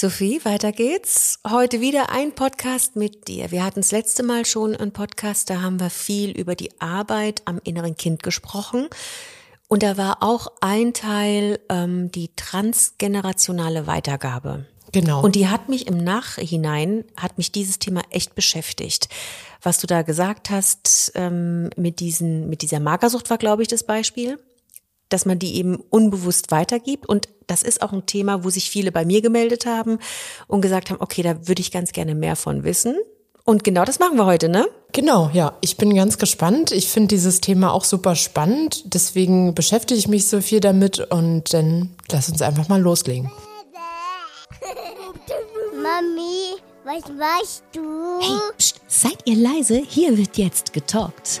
Sophie, weiter geht's. Heute wieder ein Podcast mit dir. Wir hatten das letzte Mal schon einen Podcast, da haben wir viel über die Arbeit am inneren Kind gesprochen. Und da war auch ein Teil ähm, die transgenerationale Weitergabe. Genau. Und die hat mich im Nachhinein, hat mich dieses Thema echt beschäftigt. Was du da gesagt hast, ähm, mit diesen, mit dieser Magersucht war, glaube ich, das Beispiel dass man die eben unbewusst weitergibt. Und das ist auch ein Thema, wo sich viele bei mir gemeldet haben und gesagt haben, okay, da würde ich ganz gerne mehr von wissen. Und genau das machen wir heute, ne? Genau, ja. Ich bin ganz gespannt. Ich finde dieses Thema auch super spannend. Deswegen beschäftige ich mich so viel damit und dann lass uns einfach mal loslegen. Mami, was machst du? Hey, pst, seid ihr leise? Hier wird jetzt getalkt.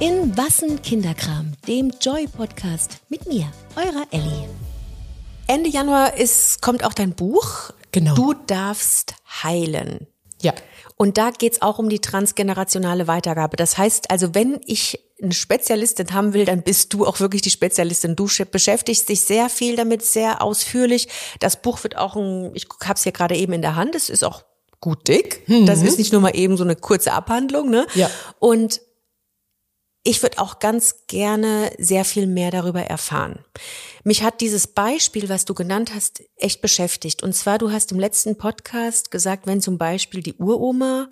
In Wassen Kinderkram, dem Joy-Podcast mit mir, eurer Ellie. Ende Januar ist, kommt auch dein Buch. Genau. Du darfst heilen. Ja. Und da geht's auch um die transgenerationale Weitergabe. Das heißt also, wenn ich eine Spezialistin haben will, dann bist du auch wirklich die Spezialistin. Du beschäftigst dich sehr viel damit, sehr ausführlich. Das Buch wird auch ein, ich habe es hier gerade eben in der Hand, es ist auch gut dick. Das ist nicht nur mal eben so eine kurze Abhandlung, ne? Ja. Und ich würde auch ganz gerne sehr viel mehr darüber erfahren. Mich hat dieses Beispiel, was du genannt hast, echt beschäftigt. Und zwar, du hast im letzten Podcast gesagt, wenn zum Beispiel die Uroma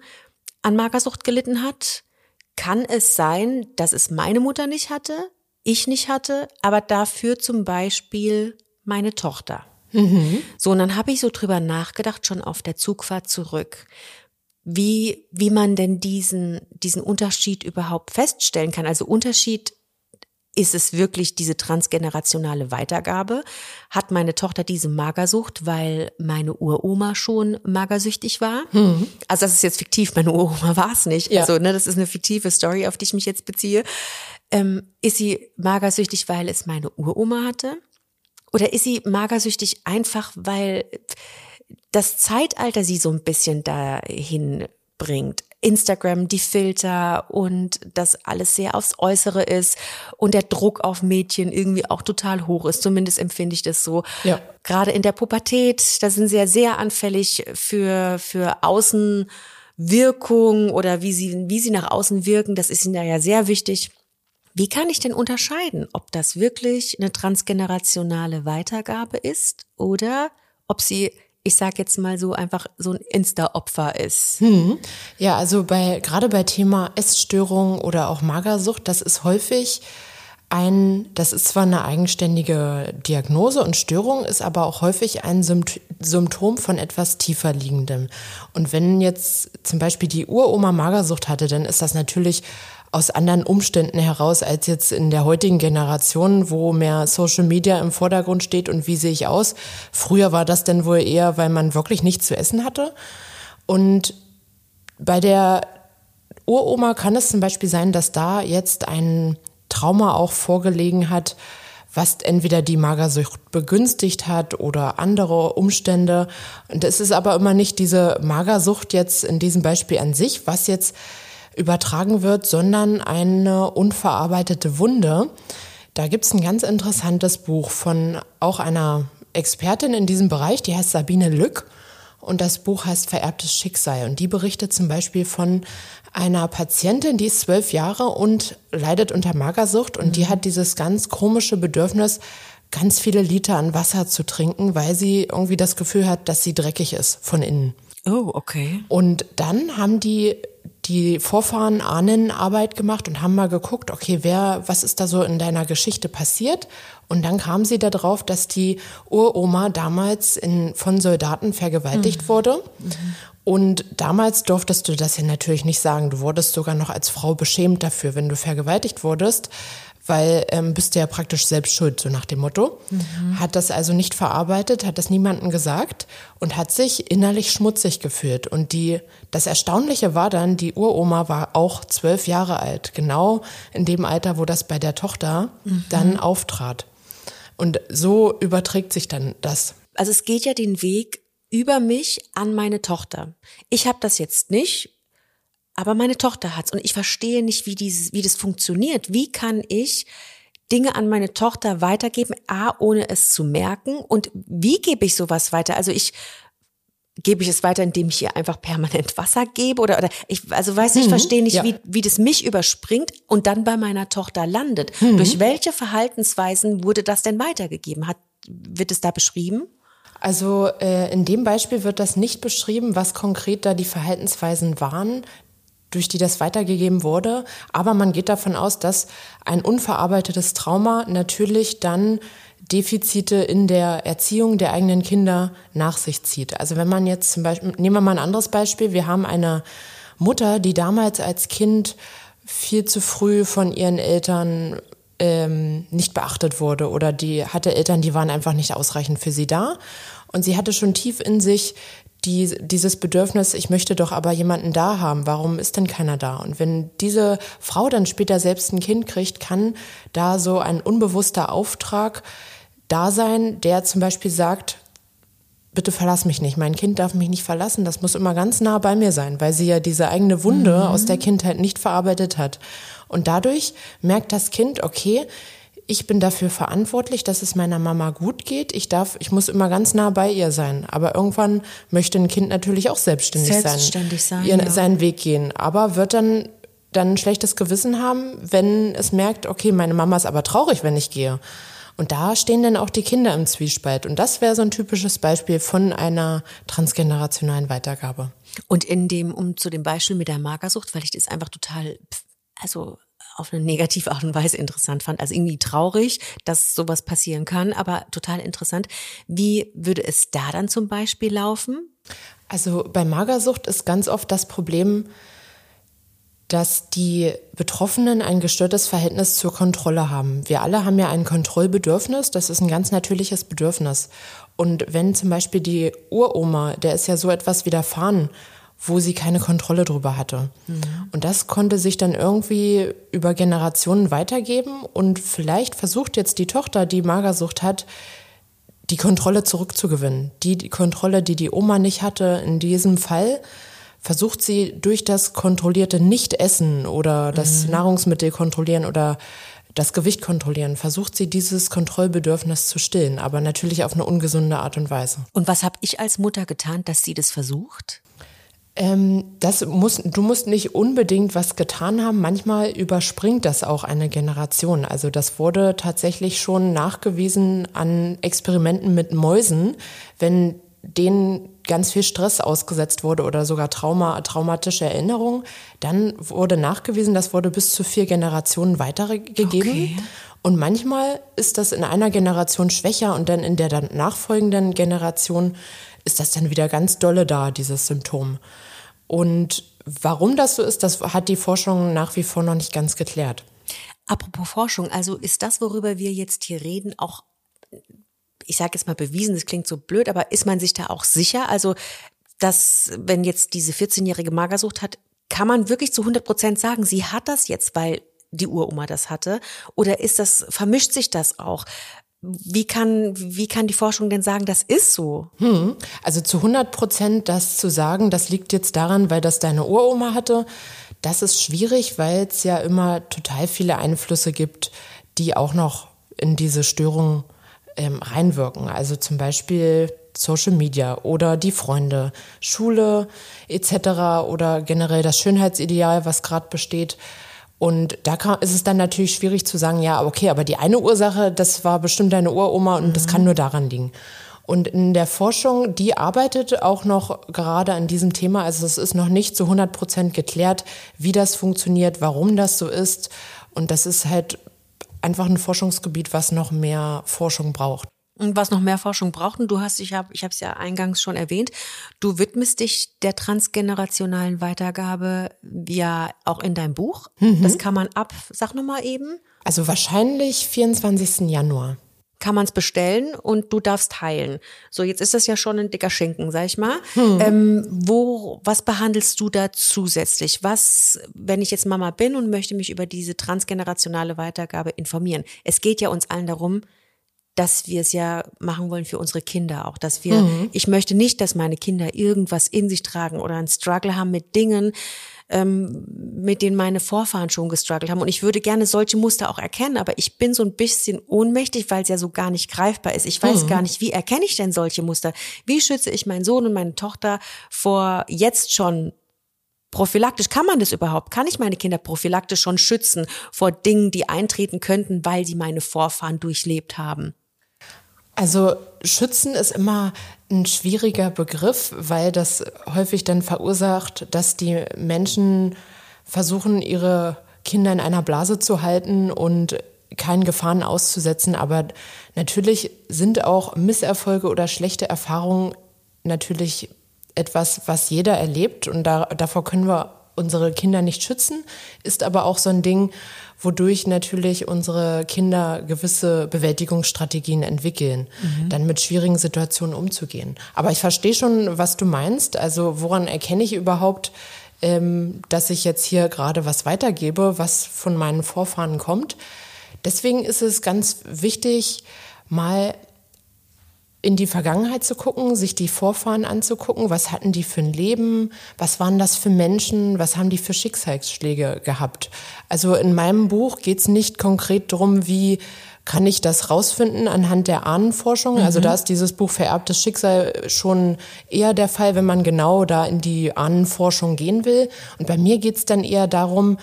an Magersucht gelitten hat, kann es sein, dass es meine Mutter nicht hatte, ich nicht hatte, aber dafür zum Beispiel meine Tochter. So, und dann habe ich so drüber nachgedacht, schon auf der Zugfahrt zurück wie, wie man denn diesen, diesen Unterschied überhaupt feststellen kann. Also Unterschied ist es wirklich diese transgenerationale Weitergabe? Hat meine Tochter diese Magersucht, weil meine Uroma schon magersüchtig war? Also das ist jetzt fiktiv, meine Uroma war es nicht. Ja. Also ne, das ist eine fiktive Story, auf die ich mich jetzt beziehe. Ähm, ist sie magersüchtig, weil es meine Uroma hatte? Oder ist sie magersüchtig einfach, weil das Zeitalter sie so ein bisschen dahin bringt. Instagram, die Filter und das alles sehr aufs Äußere ist und der Druck auf Mädchen irgendwie auch total hoch ist. Zumindest empfinde ich das so. Ja. Gerade in der Pubertät, da sind sie ja sehr anfällig für, für Außenwirkung oder wie sie, wie sie nach außen wirken. Das ist ihnen ja sehr wichtig. Wie kann ich denn unterscheiden, ob das wirklich eine transgenerationale Weitergabe ist oder ob sie, ich sag jetzt mal so, einfach so ein Insta-Opfer ist? Ja, also bei, gerade bei Thema Essstörung oder auch Magersucht, das ist häufig ein, das ist zwar eine eigenständige Diagnose und Störung, ist aber auch häufig ein Sympt Symptom von etwas tiefer liegendem. Und wenn jetzt zum Beispiel die Uroma Magersucht hatte, dann ist das natürlich aus anderen Umständen heraus als jetzt in der heutigen Generation, wo mehr Social Media im Vordergrund steht und wie sehe ich aus. Früher war das dann wohl eher, weil man wirklich nichts zu essen hatte. Und bei der Uroma kann es zum Beispiel sein, dass da jetzt ein Trauma auch vorgelegen hat, was entweder die Magersucht begünstigt hat oder andere Umstände. Und es ist aber immer nicht diese Magersucht jetzt in diesem Beispiel an sich, was jetzt übertragen wird, sondern eine unverarbeitete Wunde. Da gibt's ein ganz interessantes Buch von auch einer Expertin in diesem Bereich, die heißt Sabine Lück. Und das Buch heißt Vererbtes Schicksal. Und die berichtet zum Beispiel von einer Patientin, die ist zwölf Jahre und leidet unter Magersucht. Und die hat dieses ganz komische Bedürfnis, ganz viele Liter an Wasser zu trinken, weil sie irgendwie das Gefühl hat, dass sie dreckig ist von innen. Oh, okay. Und dann haben die die Vorfahren Ahnenarbeit gemacht und haben mal geguckt, okay, wer, was ist da so in deiner Geschichte passiert? Und dann kam sie darauf, dass die Uroma damals in, von Soldaten vergewaltigt wurde. Und damals durftest du das ja natürlich nicht sagen. Du wurdest sogar noch als Frau beschämt dafür, wenn du vergewaltigt wurdest, weil ähm, bist du ja praktisch selbst schuld, so nach dem Motto. Hat das also nicht verarbeitet, hat das niemandem gesagt und hat sich innerlich schmutzig gefühlt. Und die, das Erstaunliche war dann, die Uroma war auch zwölf Jahre alt, genau in dem Alter, wo das bei der Tochter dann auftrat. Und so überträgt sich dann das. Also es geht ja den Weg über mich an meine Tochter. Ich habe das jetzt nicht, aber meine Tochter hat's und ich verstehe nicht, wie dieses, wie das funktioniert. Wie kann ich Dinge an meine Tochter weitergeben, a, ohne es zu merken? Und wie gebe ich sowas weiter? Also ich gebe ich es weiter, indem ich ihr einfach permanent Wasser gebe oder oder ich also weiß ich Mhm, verstehe nicht, ja. wie wie das mich überspringt und dann bei meiner Tochter landet. Mhm. Durch welche Verhaltensweisen wurde das denn weitergegeben? Hat wird es da beschrieben? Also äh, in dem Beispiel wird das nicht beschrieben, was konkret da die Verhaltensweisen waren, durch die das weitergegeben wurde. Aber man geht davon aus, dass ein unverarbeitetes Trauma natürlich dann Defizite in der Erziehung der eigenen Kinder nach sich zieht. Also wenn man jetzt zum Beispiel, nehmen wir mal ein anderes Beispiel, wir haben eine Mutter, die damals als Kind viel zu früh von ihren Eltern ähm, nicht beachtet wurde oder die hatte Eltern, die waren einfach nicht ausreichend für sie da. Und sie hatte schon tief in sich die, dieses Bedürfnis, ich möchte doch aber jemanden da haben, warum ist denn keiner da? Und wenn diese Frau dann später selbst ein Kind kriegt, kann da so ein unbewusster Auftrag da sein, der zum Beispiel sagt, bitte verlass mich nicht, mein Kind darf mich nicht verlassen, das muss immer ganz nah bei mir sein, weil sie ja diese eigene Wunde aus der Kindheit nicht verarbeitet hat. Und dadurch merkt das Kind, okay, ich bin dafür verantwortlich, dass es meiner Mama gut geht. Ich darf, ich muss immer ganz nah bei ihr sein. Aber irgendwann möchte ein Kind natürlich auch selbstständig, Selbstständig sein, ihren, ja. seinen Weg gehen. Aber wird dann dann ein schlechtes Gewissen haben, wenn es merkt, okay, meine Mama ist aber traurig, wenn ich gehe. Und da stehen dann auch die Kinder im Zwiespalt. Und das wäre so ein typisches Beispiel von einer transgenerationalen Weitergabe. Und in dem, um zu dem Beispiel mit der Magersucht, weil ich das einfach total, also auf eine negative Art und Weise interessant fand. Also irgendwie traurig, dass sowas passieren kann, aber total interessant. Wie würde es da dann zum Beispiel laufen? Also bei Magersucht ist ganz oft das Problem, dass die Betroffenen ein gestörtes Verhältnis zur Kontrolle haben. Wir alle haben ja ein Kontrollbedürfnis, das ist ein ganz natürliches Bedürfnis. Und wenn zum Beispiel die Uroma, der ist ja so etwas widerfahren, wo sie keine Kontrolle drüber hatte. Und das konnte sich dann irgendwie über Generationen weitergeben und vielleicht versucht jetzt die Tochter, die Magersucht hat, die Kontrolle zurückzugewinnen. Die, die Kontrolle, die die Oma nicht hatte, in diesem Fall versucht sie durch das kontrollierte Nichtessen oder das Nahrungsmittel kontrollieren oder das Gewicht kontrollieren, versucht sie dieses Kontrollbedürfnis zu stillen, aber natürlich auf eine ungesunde Art und Weise. Und was habe ich als Mutter getan, dass sie das versucht? Ähm, das muss, du musst nicht unbedingt was getan haben. Manchmal überspringt das auch eine Generation. Also das wurde tatsächlich schon nachgewiesen an Experimenten mit Mäusen, wenn denen ganz viel Stress ausgesetzt wurde oder sogar Trauma, traumatische Erinnerungen, dann wurde nachgewiesen, das wurde bis zu vier Generationen weitergegeben. Okay. Und manchmal ist das in einer Generation schwächer und dann in der dann nachfolgenden Generation ist das dann wieder ganz dolle da, dieses Symptom. Und warum das so ist, das hat die Forschung nach wie vor noch nicht ganz geklärt. Apropos Forschung, also ist das, worüber wir jetzt hier reden, auch, ich sage jetzt mal bewiesen, das klingt so blöd, aber ist man sich da auch sicher? Also, dass, wenn jetzt diese 14-jährige Magersucht hat, kann man wirklich zu 100 Prozent sagen, sie hat das jetzt, weil die Uroma das hatte? Oder ist das, vermischt sich das auch? Wie kann, wie kann die Forschung denn sagen, das ist so? Hm. Also zu 100 Prozent das zu sagen, das liegt jetzt daran, weil das deine Uroma hatte, das ist schwierig, weil es ja immer total viele Einflüsse gibt, die auch noch in diese Störung ähm, reinwirken. Also zum Beispiel Social Media oder die Freunde, Schule etc. oder generell das Schönheitsideal, was gerade besteht. Und da kann, ist es dann natürlich schwierig zu sagen, ja, okay, aber die eine Ursache, das war bestimmt deine Uroma und das kann nur daran liegen. Und in der Forschung, die arbeitet auch noch gerade an diesem Thema. Also es ist noch nicht zu 100 Prozent geklärt, wie das funktioniert, warum das so ist. Und das ist halt einfach ein Forschungsgebiet, was noch mehr Forschung braucht. Und was noch mehr Forschung braucht, und du hast, ich habe ich habe es ja eingangs schon erwähnt, du widmest dich der transgenerationalen Weitergabe ja auch in deinem Buch. Das kann man ab, sag nochmal eben, Also wahrscheinlich 24. Januar. kann man es bestellen und du darfst teilen. So, jetzt ist das ja schon ein dicker Schinken, sag ich mal. Ähm, wo, was behandelst du da zusätzlich? Was, wenn ich jetzt Mama bin und möchte mich über diese transgenerationale Weitergabe informieren? Es geht ja uns allen darum, dass wir es ja machen wollen für unsere Kinder auch, dass wir, ich möchte nicht, dass meine Kinder irgendwas in sich tragen oder einen Struggle haben mit Dingen, ähm, mit denen meine Vorfahren schon gestruggelt haben. Und ich würde gerne solche Muster auch erkennen, aber ich bin so ein bisschen ohnmächtig, weil es ja so gar nicht greifbar ist. Ich weiß mhm. gar nicht, wie erkenne ich denn solche Muster? Wie schütze ich meinen Sohn und meine Tochter vor jetzt schon prophylaktisch, kann man das überhaupt? Kann ich meine Kinder prophylaktisch schon schützen vor Dingen, die eintreten könnten, weil sie meine Vorfahren durchlebt haben? Also schützen ist immer ein schwieriger Begriff, weil das häufig dann verursacht, dass die Menschen versuchen, ihre Kinder in einer Blase zu halten und keinen Gefahren auszusetzen. Aber natürlich sind auch Misserfolge oder schlechte Erfahrungen natürlich etwas, was jeder erlebt und da, davor können wir unsere Kinder nicht schützen, ist aber auch so ein Ding, wodurch natürlich unsere Kinder gewisse Bewältigungsstrategien entwickeln, mhm. dann mit schwierigen Situationen umzugehen. Aber ich verstehe schon, was du meinst. Also woran erkenne ich überhaupt, ähm, dass ich jetzt hier gerade was weitergebe, was von meinen Vorfahren kommt? Deswegen ist es ganz wichtig, mal in die Vergangenheit zu gucken, sich die Vorfahren anzugucken, was hatten die für ein Leben, was waren das für Menschen, was haben die für Schicksalsschläge gehabt. Also in meinem Buch geht es nicht konkret darum, wie kann ich das rausfinden anhand der Ahnenforschung. Also mhm. Also da ist dieses Buch Vererbtes Schicksal schon eher der Fall, wenn man genau da in die Ahnenforschung gehen will. Und bei mir geht es dann eher darum,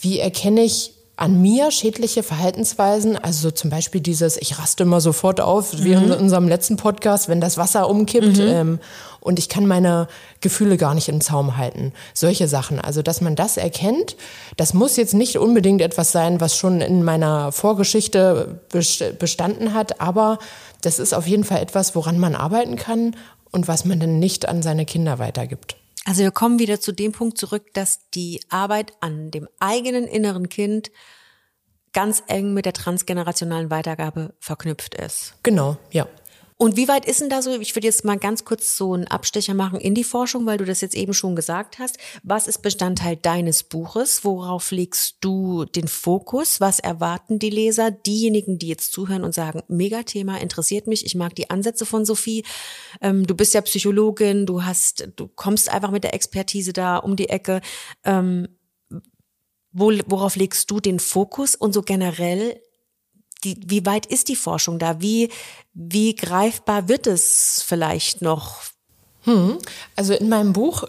wie erkenne ich an mir schädliche Verhaltensweisen, also zum Beispiel dieses, ich raste immer sofort auf, mhm. wie in unserem letzten Podcast, wenn das Wasser umkippt mhm. ähm, und ich kann meine Gefühle gar nicht im Zaum halten. Solche Sachen. Also, dass man das erkennt, das muss jetzt nicht unbedingt etwas sein, was schon in meiner Vorgeschichte bestanden hat, aber das ist auf jeden Fall etwas, woran man arbeiten kann und was man dann nicht an seine Kinder weitergibt. Also wir kommen wieder zu dem Punkt zurück, dass die Arbeit an dem eigenen inneren Kind ganz eng mit der transgenerationalen Weitergabe verknüpft ist. Genau, ja. Und wie weit ist denn da so, ich würde jetzt mal ganz kurz so einen Abstecher machen in die Forschung, weil du das jetzt eben schon gesagt hast. Was ist Bestandteil deines Buches? Worauf legst du den Fokus? Was erwarten die Leser? Diejenigen, die jetzt zuhören und sagen, Megathema, interessiert mich, ich mag die Ansätze von Sophie. Ähm, du bist ja Psychologin, du hast, du kommst einfach mit der Expertise da um die Ecke. Ähm, wo, worauf legst du den Fokus und so generell die, wie weit ist die Forschung da? Wie, wie greifbar wird es vielleicht noch? Hm. Also in meinem Buch,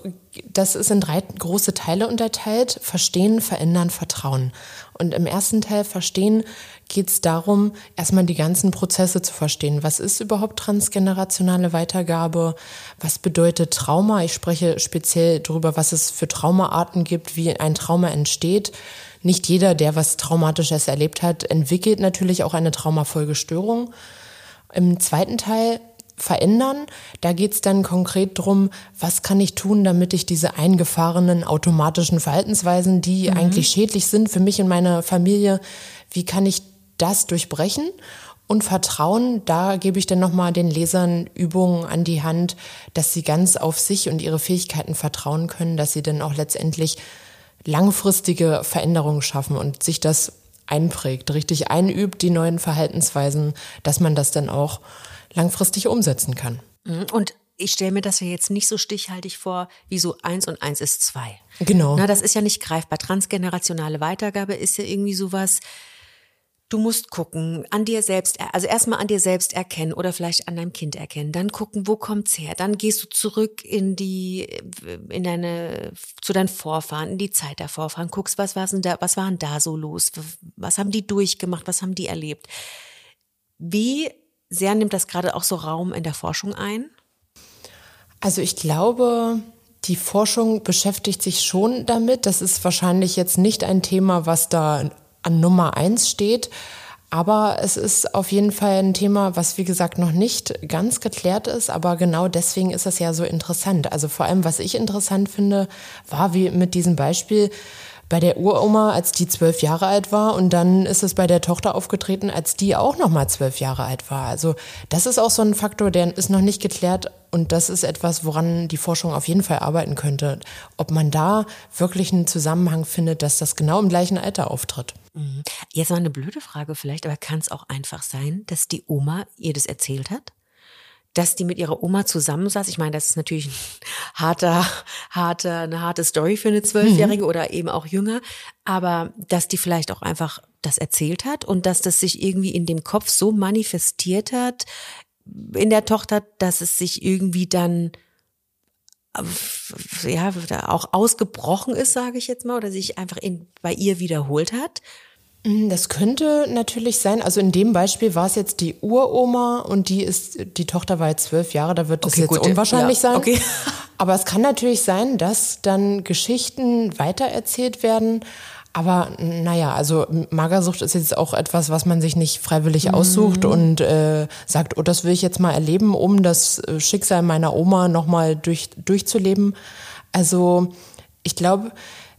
das ist in drei große Teile unterteilt. Verstehen, verändern, vertrauen. Und im ersten Teil Verstehen geht es darum, erstmal die ganzen Prozesse zu verstehen. Was ist überhaupt transgenerationale Weitergabe? Was bedeutet Trauma? Ich spreche speziell darüber, was es für Traumaarten gibt, wie ein Trauma entsteht nicht jeder, der was Traumatisches erlebt hat, entwickelt natürlich auch eine Traumafolgestörung. Im zweiten Teil verändern. Da geht es dann konkret drum, was kann ich tun, damit ich diese eingefahrenen automatischen Verhaltensweisen, die mhm. eigentlich schädlich sind für mich und meine Familie, wie kann ich das durchbrechen? Und Vertrauen, da gebe ich dann nochmal den Lesern Übungen an die Hand, dass sie ganz auf sich und ihre Fähigkeiten vertrauen können, dass sie dann auch letztendlich langfristige Veränderungen schaffen und sich das einprägt, richtig einübt, die neuen Verhaltensweisen, dass man das dann auch langfristig umsetzen kann. Mhm. Und ich stelle mir das ja jetzt nicht so stichhaltig vor, wie so eins und eins ist zwei. Genau. Na, das ist ja nicht greifbar. Transgenerationale Weitergabe ist ja irgendwie sowas, Du musst gucken, an dir selbst, also erstmal an dir selbst erkennen oder vielleicht an deinem Kind erkennen, dann gucken, wo kommt's her? Dann gehst du zurück in die, in deine, zu deinen Vorfahren, in die Zeit der Vorfahren, guckst, was war denn da, was waren da so los? Was haben die durchgemacht? Was haben die erlebt? Wie sehr nimmt das gerade auch so Raum in der Forschung ein? Also ich glaube, die Forschung beschäftigt sich schon damit. Das ist wahrscheinlich jetzt nicht ein Thema, was da an Nummer eins steht. Aber es ist auf jeden Fall ein Thema, was wie gesagt noch nicht ganz geklärt ist. Aber genau deswegen ist es ja so interessant. Also vor allem, was ich interessant finde, war wie mit diesem Beispiel, bei der Uroma, als die zwölf Jahre alt war und dann ist es bei der Tochter aufgetreten, als die auch noch mal zwölf Jahre alt war. Also das ist auch so ein Faktor, der ist noch nicht geklärt und das ist etwas, woran die Forschung auf jeden Fall arbeiten könnte. Ob man da wirklich einen Zusammenhang findet, dass das genau im gleichen Alter auftritt. Mhm. Jetzt mal eine blöde Frage vielleicht, aber kann es auch einfach sein, dass die Oma ihr das erzählt hat? dass die mit ihrer Oma zusammensaß. Ich meine, das ist natürlich ein harter, harter, eine harte Story für eine Zwölfjährige mhm. oder eben auch jünger. Aber dass die vielleicht auch einfach das erzählt hat und dass das sich irgendwie in dem Kopf so manifestiert hat in der Tochter, dass es sich irgendwie dann ja auch ausgebrochen ist, sage ich jetzt mal, oder sich einfach in, bei ihr wiederholt hat. Mm, das könnte natürlich sein. Also in dem Beispiel war es jetzt die Uroma und die ist, die Tochter war jetzt zwölf Jahre, da wird das okay, jetzt gut, unwahrscheinlich ja, sein. Okay. Aber es kann natürlich sein, dass dann Geschichten weitererzählt werden. Aber naja, also Magersucht ist jetzt auch etwas, was man sich nicht freiwillig mhm. aussucht und äh, sagt, oh, das will ich jetzt mal erleben, um das äh, Schicksal meiner Oma nochmal durch, durchzuleben. Also ich glaube,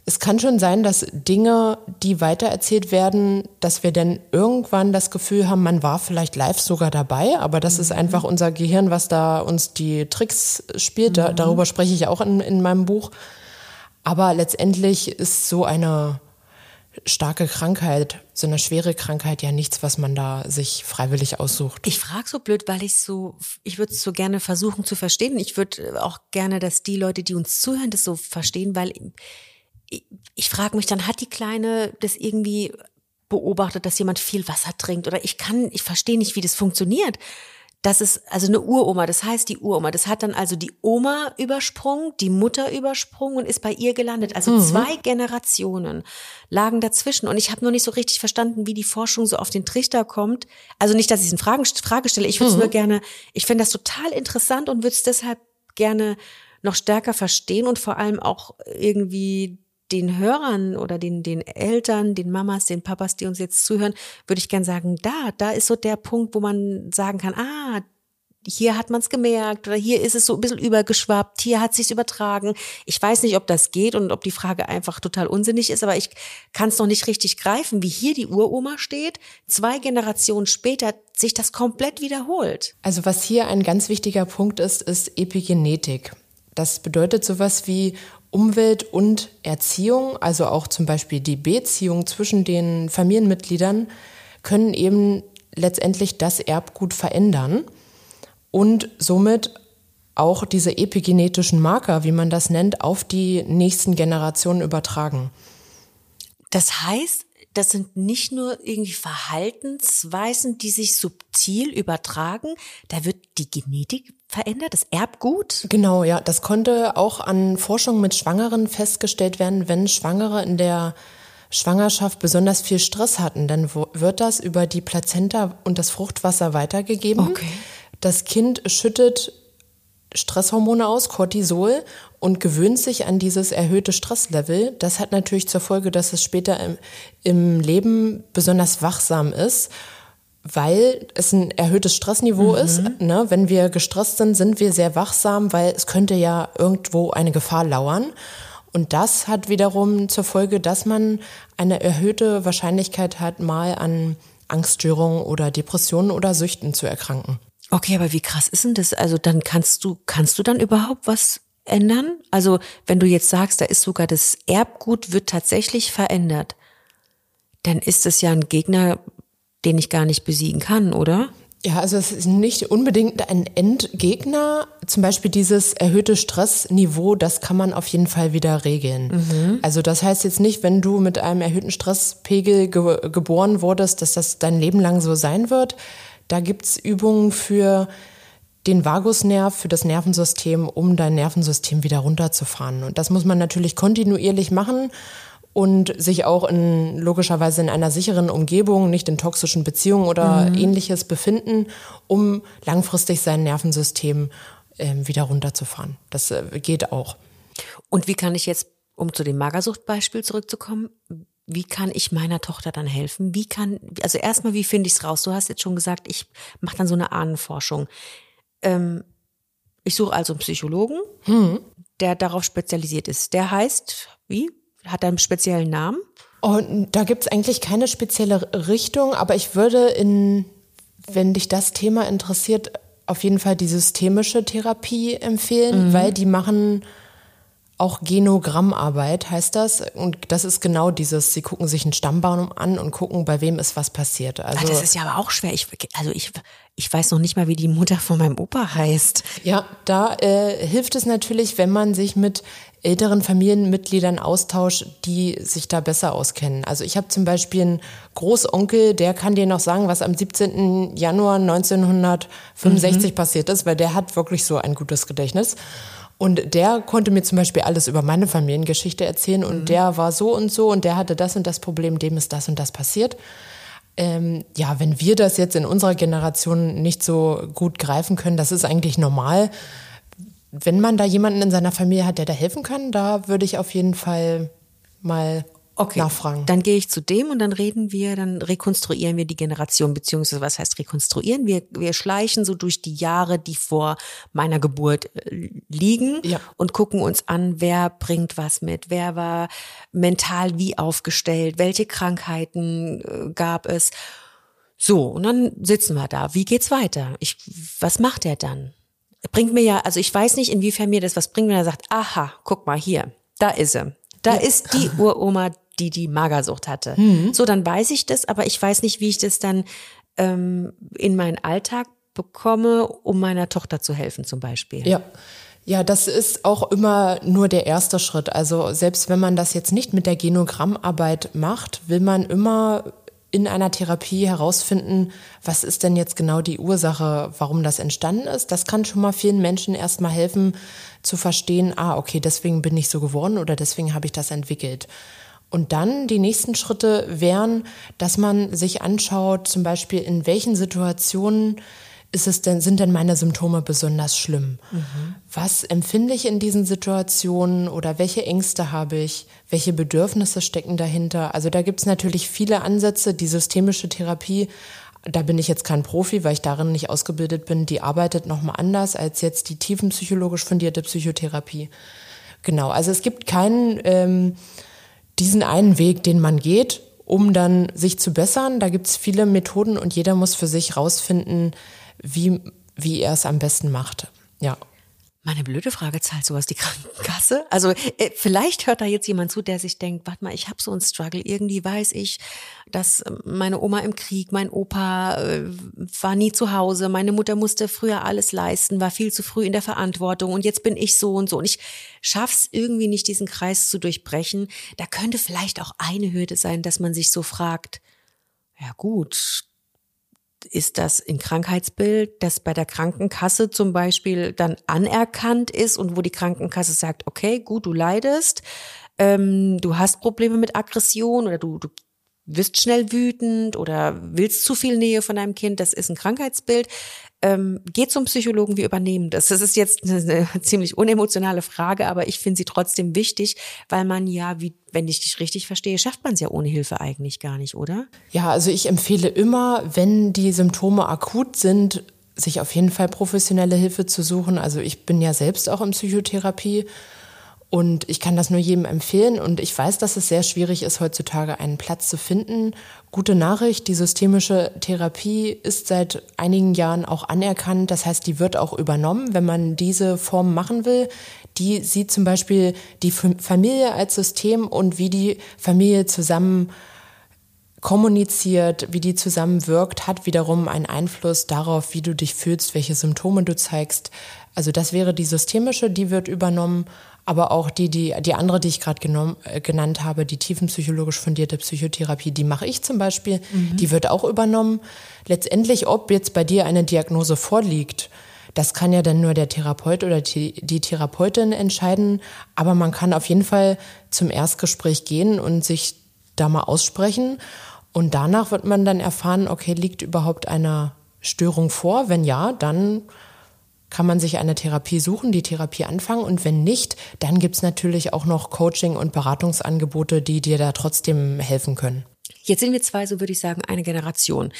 es kann schon sein, dass Dinge, die weitererzählt werden, dass wir dann irgendwann das Gefühl haben, man war vielleicht live sogar dabei, aber das mhm. ist einfach unser Gehirn, was da uns die Tricks spielt. Mhm. darüber spreche ich auch in, in meinem Buch. Aber letztendlich ist so eine starke Krankheit, so eine schwere Krankheit ja nichts, was man da sich freiwillig aussucht. Ich frage so blöd, weil ich so, ich würde es so gerne versuchen zu verstehen. Ich würde auch gerne, dass die Leute, die uns zuhören, das so verstehen, weil ich, ich frage mich dann, hat die Kleine das irgendwie beobachtet, dass jemand viel Wasser trinkt oder ich kann, ich verstehe nicht, wie das funktioniert. Das ist also eine Uroma, das heißt die Uroma. Das hat dann also die Oma übersprungen, die Mutter übersprungen und ist bei ihr gelandet. Also mhm. zwei Generationen lagen dazwischen. Und ich habe nur nicht so richtig verstanden, wie die Forschung so auf den Trichter kommt. Also nicht, dass ich es in Fragen, Frage stelle. Ich würde es mhm. nur gerne, ich finde das total interessant und würde es deshalb gerne noch stärker verstehen und vor allem auch irgendwie den Hörern oder den, den Eltern, den Mamas, den Papas, die uns jetzt zuhören, würde ich gern sagen, da, da ist so der Punkt, wo man sagen kann, ah, hier hat man es gemerkt oder hier ist es so ein bisschen übergeschwappt, hier hat sich's übertragen. Ich weiß nicht, ob das geht und ob die Frage einfach total unsinnig ist, aber ich kann es noch nicht richtig greifen, wie hier die Uroma steht, zwei Generationen später sich das komplett wiederholt. Also was hier ein ganz wichtiger Punkt ist, ist Epigenetik. Das bedeutet sowas wie Umwelt und Erziehung, also auch zum Beispiel die Beziehung zwischen den Familienmitgliedern, können eben letztendlich das Erbgut verändern und somit auch diese epigenetischen Marker, wie man das nennt, auf die nächsten Generationen übertragen. Das heißt, das sind nicht nur irgendwie Verhaltensweisen, die sich subtil übertragen, da wird die Genetik verändert, das Erbgut? Genau, ja. Das konnte auch an Forschung mit Schwangeren festgestellt werden, wenn Schwangere in der Schwangerschaft besonders viel Stress hatten, dann wird das über die Plazenta und das Fruchtwasser weitergegeben. Okay. Das Kind schüttet Stresshormone aus, Cortisol, und gewöhnt sich an dieses erhöhte Stresslevel. Das hat natürlich zur Folge, dass es später im, im Leben besonders wachsam ist weil es ein erhöhtes Stressniveau mhm. ist. Ne? Wenn wir gestresst sind, sind wir sehr wachsam, weil es könnte ja irgendwo eine Gefahr lauern. Und das hat wiederum zur Folge, dass man eine erhöhte Wahrscheinlichkeit hat, mal an Angststörungen oder Depressionen oder Süchten zu erkranken. Okay, aber wie krass ist denn das? Also dann kannst du, kannst du dann überhaupt was ändern? Also wenn du jetzt sagst, da ist sogar das Erbgut wird tatsächlich verändert, dann ist es ja ein Gegner, den ich gar nicht besiegen kann, oder? Ja, also es ist nicht unbedingt ein Endgegner. Zum Beispiel dieses erhöhte Stressniveau, das kann man auf jeden Fall wieder regeln. Mhm. Also das heißt jetzt nicht, wenn du mit einem erhöhten Stresspegel ge geboren wurdest, dass das dein Leben lang so sein wird. Da gibt's Übungen für den Vagusnerv, für das Nervensystem, um dein Nervensystem wieder runterzufahren. Und das muss man natürlich kontinuierlich machen und sich auch in logischerweise in einer sicheren Umgebung, nicht in toxischen Beziehungen oder mhm. ähnliches befinden, um langfristig sein Nervensystem äh, wieder runterzufahren. Das äh, geht auch. Und wie kann ich jetzt, um zu dem Magersuchtbeispiel zurückzukommen, wie kann ich meiner Tochter dann helfen? Wie kann, also erstmal, wie finde ich es raus? Du hast jetzt schon gesagt, ich mache dann so eine Ahnenforschung. Ähm, ich suche also einen Psychologen, mhm. der darauf spezialisiert ist. Der heißt, wie? Hat einen speziellen Namen? Und da gibt es eigentlich keine spezielle Richtung, aber ich würde in, wenn dich das Thema interessiert, auf jeden Fall die systemische Therapie empfehlen, mhm. weil die machen auch Genogrammarbeit, heißt das. Und das ist genau dieses, sie gucken sich einen Stammbaum an und gucken, bei wem ist was passiert. Also Ach, das ist ja aber auch schwer. Ich, also ich, ich weiß noch nicht mal, wie die Mutter von meinem Opa heißt. Ja, da äh, hilft es natürlich, wenn man sich mit älteren Familienmitgliedern austauscht, die sich da besser auskennen. Also ich habe zum Beispiel einen Großonkel, der kann dir noch sagen, was am 17. Januar 1965 mhm. passiert ist, weil der hat wirklich so ein gutes Gedächtnis. Und der konnte mir zum Beispiel alles über meine Familiengeschichte erzählen und mhm. der war so und so und der hatte das und das Problem, dem ist das und das passiert ähm, ja, wenn wir das jetzt in unserer Generation nicht so gut greifen können, das ist eigentlich normal. Wenn man da jemanden in seiner Familie hat, der da helfen kann, da würde ich auf jeden Fall mal okay. nachfragen. Dann gehe ich zu dem und dann reden wir, dann rekonstruieren wir die Generation, beziehungsweise was heißt rekonstruieren? Wir, wir schleichen so durch die Jahre, die vor meiner Geburt äh, liegen ja. und gucken uns an, wer bringt was mit, wer war mental wie aufgestellt, welche Krankheiten äh, gab es. So, und dann sitzen wir da. Wie geht's weiter? Ich, was macht er dann? Bringt mir ja, also ich weiß nicht, inwiefern mir das was bringt, wenn er sagt, aha, guck mal hier, da ist er. Da ja. ist die Uroma, die die Magersucht hatte. Mhm. So, dann weiß ich das, aber ich weiß nicht, wie ich das dann ähm, in meinen Alltag bekomme, um meiner Tochter zu helfen zum Beispiel. Ja. Ja, das ist auch immer nur der erste Schritt. Also selbst wenn man das jetzt nicht mit der Genogrammarbeit macht, will man immer in einer Therapie herausfinden, was ist denn jetzt genau die Ursache, warum das entstanden ist. Das kann schon mal vielen Menschen erstmal helfen zu verstehen, ah, okay, deswegen bin ich so geworden oder deswegen habe ich das entwickelt. Und dann die nächsten Schritte wären, dass man sich anschaut, zum Beispiel in welchen Situationen ist es denn, sind denn meine Symptome besonders schlimm? Mhm. Was empfinde ich in diesen Situationen oder welche Ängste habe ich? Welche Bedürfnisse stecken dahinter? Also da gibt es natürlich viele Ansätze. Die systemische Therapie, da bin ich jetzt kein Profi, weil ich darin nicht ausgebildet bin, die arbeitet nochmal anders als jetzt die tiefenpsychologisch fundierte Psychotherapie. Genau, also es gibt keinen... Ähm, diesen einen Weg, den man geht, um dann sich zu bessern. Da gibt es viele Methoden und jeder muss für sich rausfinden, wie, wie er es am besten macht. Ja. Meine blöde Frage, zahlt sowas die Krankenkasse? Also äh, vielleicht hört da jetzt jemand zu, der sich denkt, warte mal, ich habe so einen Struggle. Irgendwie weiß ich, dass meine Oma im Krieg, mein Opa äh, war nie zu Hause, meine Mutter musste früher alles leisten, war viel zu früh in der Verantwortung und jetzt bin ich so und so. Und ich schaff's irgendwie nicht, diesen Kreis zu durchbrechen. Da könnte vielleicht auch eine Hürde sein, dass man sich so fragt, ja gut, ist das ein Krankheitsbild, das bei der Krankenkasse zum Beispiel dann anerkannt ist und wo die Krankenkasse sagt, okay, gut, du leidest, ähm, du hast Probleme mit Aggression oder du, du wirst schnell wütend oder willst zu viel Nähe von deinem Kind, das ist ein Krankheitsbild. Ähm, geh zum Psychologen, wir übernehmen das. Das ist jetzt eine, ziemlich unemotionale Frage, aber ich finde sie trotzdem wichtig, weil man ja, wie, wenn ich dich richtig verstehe, schafft man es ja ohne Hilfe eigentlich gar nicht, oder? Ja, also ich empfehle immer, wenn die Symptome akut sind, sich auf jeden Fall professionelle Hilfe zu suchen. Also ich bin ja selbst auch in Psychotherapie und ich kann das nur jedem empfehlen. Und ich weiß, dass es sehr schwierig ist, heutzutage einen Platz zu finden. Gute Nachricht, die systemische Therapie ist seit einigen Jahren auch anerkannt. Das heißt, die wird auch übernommen, wenn man diese Form machen will. Die sieht zum Beispiel die Familie als System und wie die Familie zusammen kommuniziert, wie die zusammenwirkt, hat wiederum einen Einfluss darauf, wie du dich fühlst, welche Symptome du zeigst. Also das wäre die systemische, die wird übernommen aber auch die, die, die andere, die ich gerade äh, genannt habe, die tiefenpsychologisch fundierte Psychotherapie, die mache ich zum Beispiel, mhm. die wird auch übernommen. Letztendlich, ob jetzt bei dir eine Diagnose vorliegt, das kann ja dann nur der Therapeut oder die, die Therapeutin entscheiden, aber man kann auf jeden Fall zum Erstgespräch gehen und sich da mal aussprechen. Und danach wird man dann erfahren, okay, liegt überhaupt eine Störung vor? Wenn ja, dann kann man sich eine Therapie suchen, die Therapie anfangen und wenn nicht, dann gibt es natürlich auch noch Coaching und Beratungsangebote, die dir da trotzdem helfen können. Jetzt sind wir zwei, so würde ich sagen, eine Generation.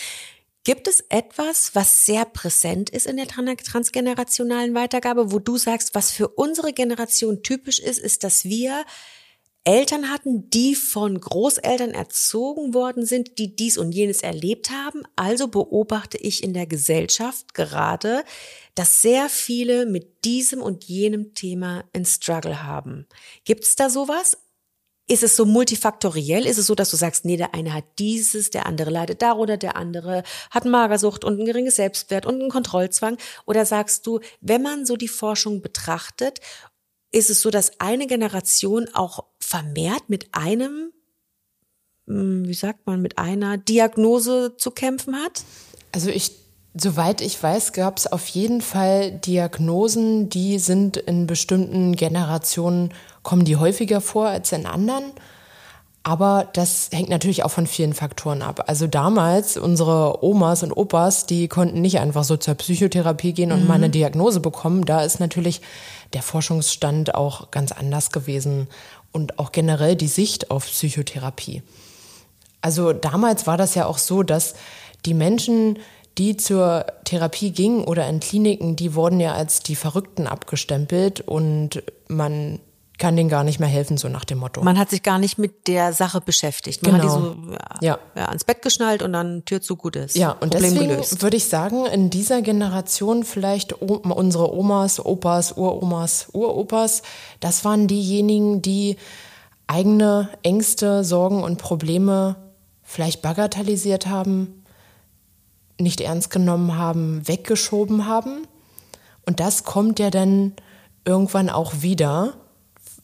Gibt es etwas, was sehr präsent ist in der transgenerationalen Weitergabe, wo du sagst, was für unsere Generation typisch ist, ist, dass wir Eltern hatten, die von Großeltern erzogen worden sind, die dies und jenes erlebt haben. Also beobachte ich in der Gesellschaft gerade, dass sehr viele mit diesem und jenem Thema ein Struggle haben. Gibt es da sowas? ist es so multifaktoriell? Ist es so, dass du sagst, nee, der eine hat dieses, der andere leidet darunter, der andere hat Magersucht und ein geringes Selbstwert und einen Kontrollzwang? Oder sagst du, wenn man so die Forschung betrachtet, ist es so, dass eine Generation auch vermehrt mit einem, hm, wie sagt man, mit einer Diagnose zu kämpfen hat? Also ich Soweit ich weiß, gab es auf jeden Fall Diagnosen, die sind in bestimmten Generationen, kommen die häufiger vor als in anderen. Aber das hängt natürlich auch von vielen Faktoren ab. Also damals, unsere Omas und Opas, die konnten nicht einfach so zur Psychotherapie gehen und mhm. mal eine Diagnose bekommen. Da ist natürlich der Forschungsstand auch ganz anders gewesen und auch generell die Sicht auf Psychotherapie. Also damals war das ja auch so, dass die Menschen, die zur Therapie gingen oder in Kliniken, die wurden ja als die Verrückten abgestempelt und man kann denen gar nicht mehr helfen, so nach dem Motto. Man hat sich gar nicht mit der Sache beschäftigt. Man genau. hat die so ja, ja. ans Bett geschnallt und dann Tür zu gut ist. Ja, und Problem deswegen gelöst. würde ich sagen, in dieser Generation vielleicht unsere Omas, Opas, Uromas, Uropas, das waren diejenigen, die eigene Ängste, Sorgen und Probleme vielleicht bagatellisiert haben, nicht ernst genommen haben, weggeschoben haben. Und das kommt ja dann irgendwann auch wieder.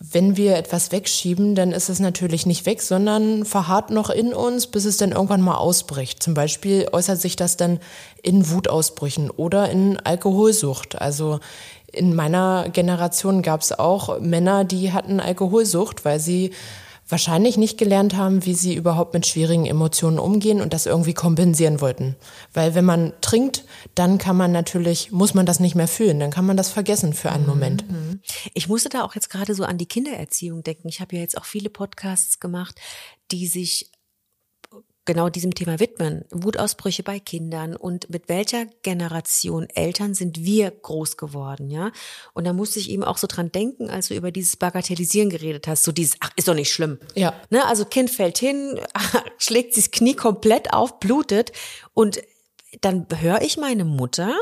Wenn wir etwas wegschieben, dann ist es natürlich nicht weg, sondern verharrt noch in uns, bis es dann irgendwann mal ausbricht. Zum Beispiel äußert sich das dann in Wutausbrüchen oder in Alkoholsucht. Also in meiner Generation gab es auch Männer, die hatten Alkoholsucht, weil sie wahrscheinlich nicht gelernt haben, wie sie überhaupt mit schwierigen Emotionen umgehen und das irgendwie kompensieren wollten. Weil wenn man trinkt, dann kann man natürlich, muss man das nicht mehr fühlen, dann kann man das vergessen für einen Moment. Mhm. Ich musste da auch jetzt gerade so an die Kindererziehung denken. Ich habe ja jetzt auch viele Podcasts gemacht, die sich genau diesem Thema widmen. Wutausbrüche bei Kindern und mit welcher Generation Eltern sind wir groß geworden, ja? Und da musste ich eben auch so dran denken, als du über dieses Bagatellisieren geredet hast, so dieses, ach, ist doch nicht schlimm. Ja. Ne? Also Kind fällt hin, schlägt sich das Knie komplett auf, blutet und dann höre ich meine Mutter,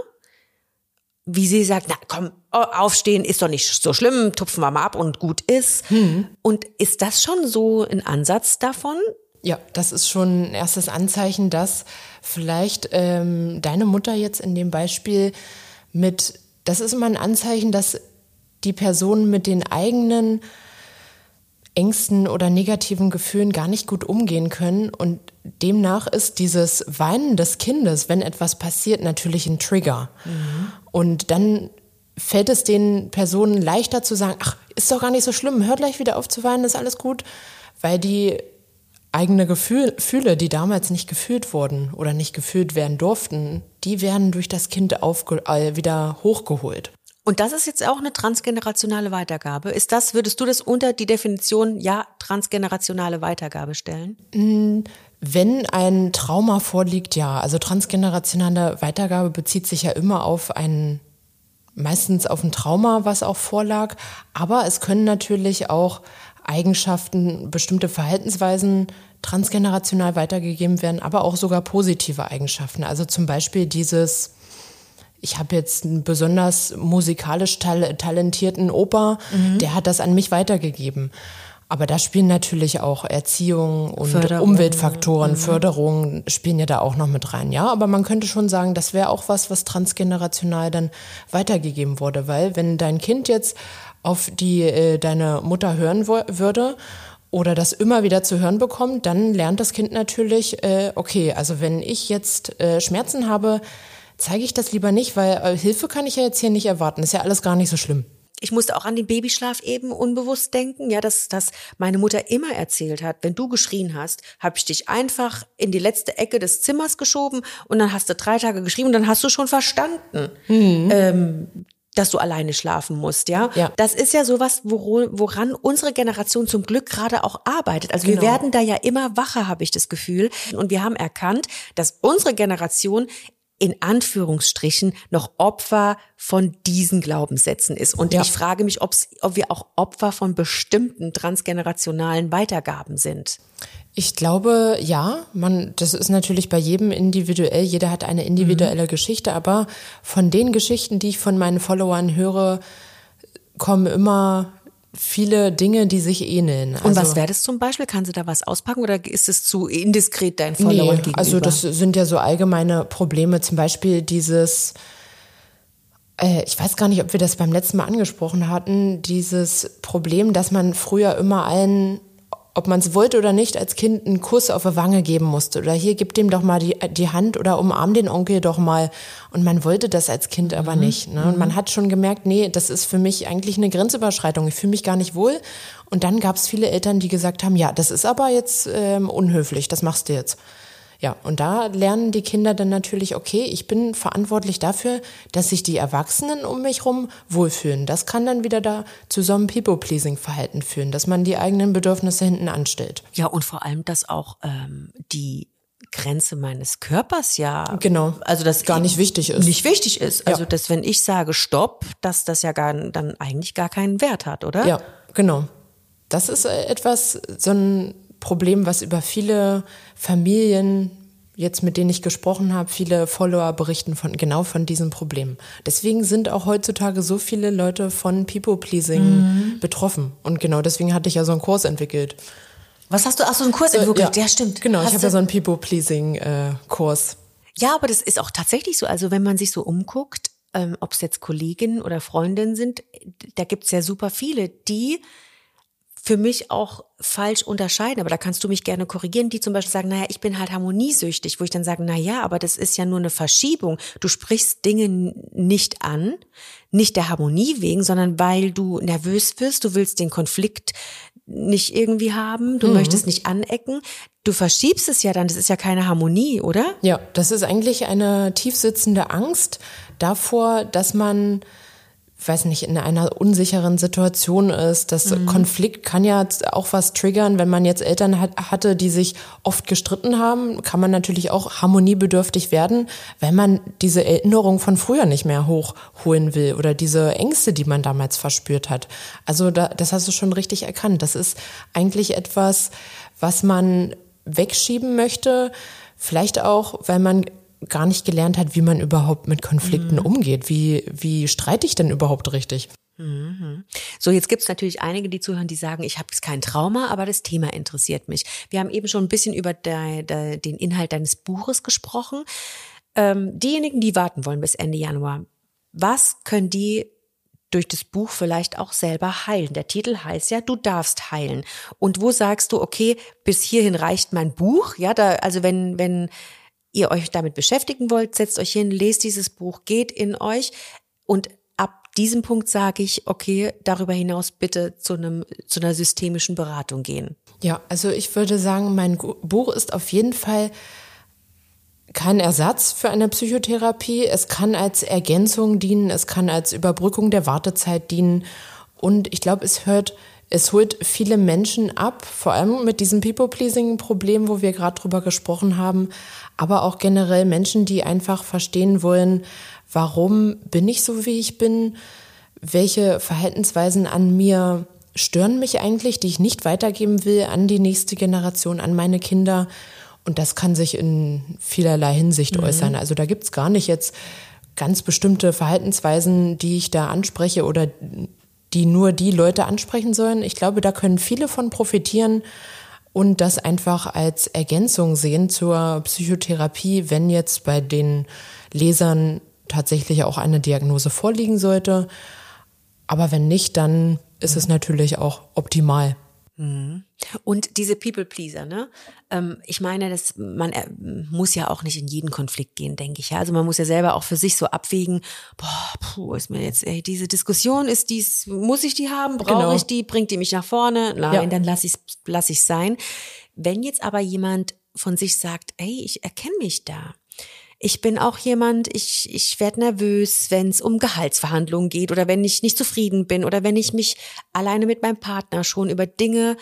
wie sie sagt, na komm, aufstehen ist doch nicht so schlimm, tupfen wir mal ab und gut ist. Hm. Und ist das schon so ein Ansatz davon, ja, das ist schon ein erstes Anzeichen, dass vielleicht ähm, deine Mutter jetzt in dem Beispiel mit, das ist immer ein Anzeichen, dass die Personen mit den eigenen Ängsten oder negativen Gefühlen gar nicht gut umgehen können. Und demnach ist dieses Weinen des Kindes, wenn etwas passiert, natürlich ein Trigger. Mhm. Und dann fällt es den Personen leichter zu sagen, ach, ist doch gar nicht so schlimm, hör gleich wieder auf zu weinen, ist alles gut, weil die eigene Gefühle, die damals nicht gefühlt wurden oder nicht gefühlt werden durften, die werden durch das Kind äh, wieder hochgeholt. Und das ist jetzt auch eine transgenerationale Weitergabe. Ist das, würdest du das unter die Definition, ja, transgenerationale Weitergabe stellen? Mm, wenn ein Trauma vorliegt, ja. Also transgenerationale Weitergabe bezieht sich ja immer auf ein, meistens auf ein Trauma, was auch vorlag. Aber es können natürlich auch Eigenschaften, bestimmte Verhaltensweisen transgenerational weitergegeben werden, aber auch sogar positive Eigenschaften. Also zum Beispiel dieses, ich habe jetzt einen besonders musikalisch talentierten Opa, mhm. der hat das an mich weitergegeben. Aber da spielen natürlich auch Erziehung und Förderung. Umweltfaktoren, mhm. Förderung spielen ja da auch noch mit rein. Ja, aber man könnte schon sagen, das wäre auch was, was transgenerational dann weitergegeben wurde, weil wenn dein Kind jetzt auf die äh, deine Mutter hören würde oder das immer wieder zu hören bekommt, dann lernt das Kind natürlich, äh, okay, also wenn ich jetzt äh, Schmerzen habe, zeige ich das lieber nicht, weil äh, Hilfe kann ich ja jetzt hier nicht erwarten. Ist ja alles gar nicht so schlimm. Ich musste auch an den Babyschlaf eben unbewusst denken, ja, dass, dass meine Mutter immer erzählt hat, wenn du geschrien hast, habe ich dich einfach in die letzte Ecke des Zimmers geschoben und dann hast du drei Tage geschrieben und dann hast du schon verstanden, mhm. ähm, dass du alleine schlafen musst, ja? ja. Das ist ja sowas, woran unsere Generation zum Glück gerade auch arbeitet. Also genau. wir werden da ja immer wacher, habe ich das Gefühl. Und wir haben erkannt, dass unsere Generation in Anführungsstrichen noch Opfer von diesen Glaubenssätzen ist. Und ja. ich frage mich, ob wir auch Opfer von bestimmten transgenerationalen Weitergaben sind. Ich glaube, ja, man, das ist natürlich bei jedem individuell. Jeder hat eine individuelle mhm. Geschichte, aber von den Geschichten, die ich von meinen Followern höre, kommen immer viele Dinge, die sich ähneln. Und also, was wäre das zum Beispiel? Kann sie da was auspacken oder ist es zu indiskret deinen Followern nee, gegenüber? Also das sind ja so allgemeine Probleme, zum Beispiel dieses äh, ich weiß gar nicht, ob wir das beim letzten Mal angesprochen hatten, dieses Problem, dass man früher immer allen ob man es wollte oder nicht, als Kind einen Kuss auf die Wange geben musste. Oder hier, gib dem doch mal die, die Hand oder umarm den Onkel doch mal. Und man wollte das als Kind aber mhm. nicht. Ne? Und man hat schon gemerkt, nee, das ist für mich eigentlich eine Grenzüberschreitung. Ich fühle mich gar nicht wohl. Und dann gab es viele Eltern, die gesagt haben, ja, das ist aber jetzt ähm, unhöflich, das machst du jetzt. Ja, und da lernen die Kinder dann natürlich, okay, ich bin verantwortlich dafür, dass sich die Erwachsenen um mich herum wohlfühlen. Das kann dann wieder da zu so einem People-Pleasing-Verhalten führen, dass man die eigenen Bedürfnisse hinten anstellt. Ja, und vor allem, dass auch ähm, die Grenze meines Körpers ja. Genau. Also das gar nicht wichtig ist. Nicht wichtig ist. Also ja. dass wenn ich sage Stopp, dass das ja gar, dann eigentlich gar keinen Wert hat, oder? Ja, genau. Das ist äh, etwas, so ein Problem, was über viele Familien, jetzt mit denen ich gesprochen habe, viele Follower berichten von genau von diesem Problem. Deswegen sind auch heutzutage so viele Leute von People-Pleasing mhm. betroffen. Und genau deswegen hatte ich ja so einen Kurs entwickelt. Was hast du? Ach so, einen Kurs entwickelt? Ja, ja stimmt. Genau, hast ich habe ja so einen People-Pleasing-Kurs. Äh, ja, aber das ist auch tatsächlich so. Also wenn man sich so umguckt, ähm, ob es jetzt Kolleginnen oder Freundinnen sind, da gibt's ja super viele, die für mich auch falsch unterscheiden, aber da kannst du mich gerne korrigieren, die zum Beispiel sagen, naja, ich bin halt harmoniesüchtig, wo ich dann sage, naja, aber das ist ja nur eine Verschiebung. Du sprichst Dinge nicht an, nicht der Harmonie wegen, sondern weil du nervös wirst, du willst den Konflikt nicht irgendwie haben, du mhm. möchtest nicht anecken. Du verschiebst es ja dann, das ist ja keine Harmonie, oder? Ja, das ist eigentlich eine tiefsitzende Angst davor, dass man weiß nicht, in einer unsicheren Situation ist. Das mhm. Konflikt kann ja auch was triggern. Wenn man jetzt Eltern hat, hatte, die sich oft gestritten haben, kann man natürlich auch harmoniebedürftig werden, wenn man diese Erinnerung von früher nicht mehr hochholen will oder diese Ängste, die man damals verspürt hat. Also da, das hast du schon richtig erkannt. Das ist eigentlich etwas, was man wegschieben möchte. Vielleicht auch, weil man gar nicht gelernt hat, wie man überhaupt mit Konflikten mhm. umgeht. Wie, wie streite ich denn überhaupt richtig? Mhm. So, jetzt gibt es natürlich einige, die zuhören, die sagen, ich habe kein Trauma, aber das Thema interessiert mich. Wir haben eben schon ein bisschen über de, de, den Inhalt deines Buches gesprochen. Ähm, diejenigen, die warten wollen bis Ende Januar, was können die durch das Buch vielleicht auch selber heilen. Der Titel heißt ja, du darfst heilen. Und wo sagst du, okay, bis hierhin reicht mein Buch? Ja, da, also wenn, wenn ihr euch damit beschäftigen wollt, setzt euch hin, lest dieses Buch, geht in euch und ab diesem Punkt sage ich, okay, darüber hinaus bitte zu einem zu einer systemischen Beratung gehen. Ja, also ich würde sagen, mein Buch ist auf jeden Fall kein Ersatz für eine Psychotherapie. Es kann als Ergänzung dienen, es kann als Überbrückung der Wartezeit dienen und ich glaube, es hört es holt viele Menschen ab, vor allem mit diesem People-Pleasing-Problem, wo wir gerade drüber gesprochen haben, aber auch generell Menschen, die einfach verstehen wollen, warum bin ich so, wie ich bin, welche Verhaltensweisen an mir stören mich eigentlich, die ich nicht weitergeben will an die nächste Generation, an meine Kinder. Und das kann sich in vielerlei Hinsicht mhm. äußern. Also da gibt's gar nicht jetzt ganz bestimmte Verhaltensweisen, die ich da anspreche oder die nur die Leute ansprechen sollen. Ich glaube, da können viele von profitieren und das einfach als Ergänzung sehen zur Psychotherapie, wenn jetzt bei den Lesern tatsächlich auch eine Diagnose vorliegen sollte. Aber wenn nicht, dann ist es natürlich auch optimal. Mhm. Und diese People-Pleaser, ne? Ähm, ich meine, das, man äh, muss ja auch nicht in jeden Konflikt gehen, denke ich. Ja? Also man muss ja selber auch für sich so abwägen, boah, puh, ist mir jetzt, ey, diese Diskussion, ist dies, muss ich die haben? Brauche genau. ich die? Bringt die mich nach vorne? Nein, ja. dann lass ich lass ich sein. Wenn jetzt aber jemand von sich sagt, ey, ich erkenne mich da, ich bin auch jemand, ich, ich werde nervös, wenn es um Gehaltsverhandlungen geht oder wenn ich nicht zufrieden bin oder wenn ich mich alleine mit meinem Partner schon über Dinge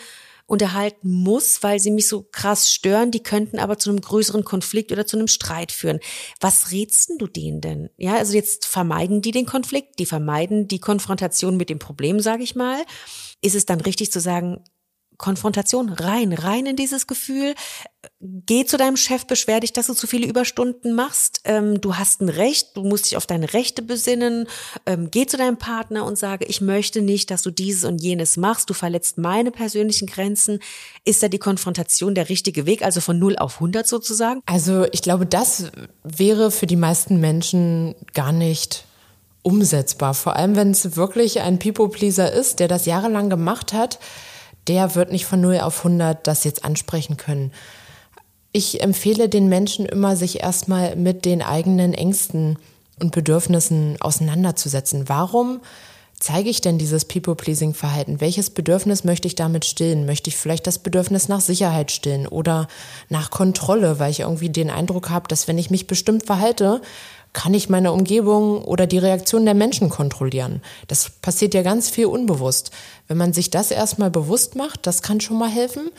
unterhalten muss, weil sie mich so krass stören, die könnten aber zu einem größeren Konflikt oder zu einem Streit führen. Was rätst du denen denn? Ja, also jetzt vermeiden die den Konflikt, die vermeiden die Konfrontation mit dem Problem, sage ich mal. Ist es dann richtig zu sagen, Konfrontation rein, rein in dieses Gefühl. Geh zu deinem Chef, beschwer dich, dass du zu viele Überstunden machst. Ähm, du hast ein Recht, du musst dich auf deine Rechte besinnen. Ähm, geh zu deinem Partner und sage, ich möchte nicht, dass du dieses und jenes machst. Du verletzt meine persönlichen Grenzen. Ist da die Konfrontation der richtige Weg, also von 0 auf 100 sozusagen? Also ich glaube, das wäre für die meisten Menschen gar nicht umsetzbar. Vor allem, wenn es wirklich ein People-Pleaser ist, der das jahrelang gemacht hat der wird nicht von 0 auf 100 das jetzt ansprechen können. Ich empfehle den Menschen immer, sich erstmal mit den eigenen Ängsten und Bedürfnissen auseinanderzusetzen. Warum zeige ich denn dieses People-Pleasing-Verhalten? Welches Bedürfnis möchte ich damit stillen? Möchte ich vielleicht das Bedürfnis nach Sicherheit stillen oder nach Kontrolle, weil ich irgendwie den Eindruck habe, dass wenn ich mich bestimmt verhalte, kann ich meine Umgebung oder die Reaktion der Menschen kontrollieren. Das passiert ja ganz viel unbewusst. Wenn man sich das erstmal bewusst macht, das kann schon mal helfen.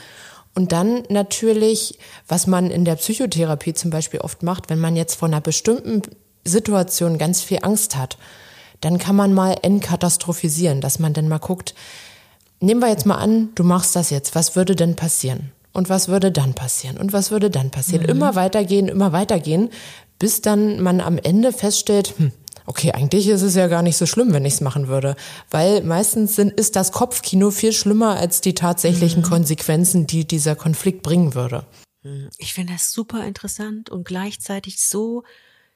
Und dann natürlich, was man in der Psychotherapie zum Beispiel oft macht, wenn man jetzt vor einer bestimmten Situation ganz viel Angst hat, dann kann man mal entkatastrophisieren, dass man dann mal guckt, nehmen wir jetzt mal an, du machst das jetzt, was würde denn passieren? Und was würde dann passieren? Und was würde dann passieren? Mhm. Immer weitergehen, immer weitergehen, bis dann man am Ende feststellt, hm, okay, eigentlich ist es ja gar nicht so schlimm, wenn ich es machen würde. Weil meistens sind, ist das Kopfkino viel schlimmer als die tatsächlichen mhm. Konsequenzen, die dieser Konflikt bringen würde. Mhm. Ich finde das super interessant und gleichzeitig so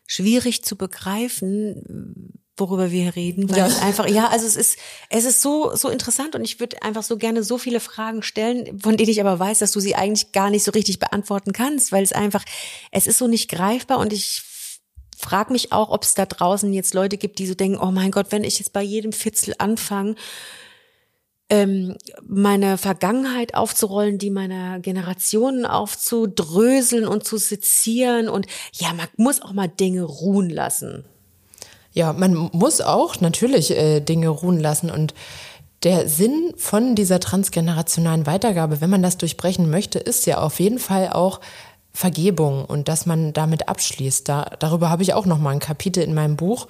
schwierig zu begreifen, worüber wir hier reden, weil ja. es einfach, ja, also es ist, es ist so, so interessant und ich würde einfach so gerne so viele Fragen stellen, von denen ich aber weiß, dass du sie eigentlich gar nicht so richtig beantworten kannst, weil es einfach, es ist so nicht greifbar und ich frage mich auch, ob es da draußen jetzt Leute gibt, die so denken, oh mein Gott, wenn ich jetzt bei jedem Fitzel anfange, ähm, meine Vergangenheit aufzurollen, die meiner Generation aufzudröseln und zu sezieren und ja, man muss auch mal Dinge ruhen lassen. Ja, man muss auch natürlich äh, Dinge ruhen lassen und der Sinn von dieser transgenerationalen Weitergabe, wenn man das durchbrechen möchte, ist ja auf jeden Fall auch Vergebung und dass man damit abschließt. Da, darüber habe ich auch noch mal ein Kapitel in meinem Buch.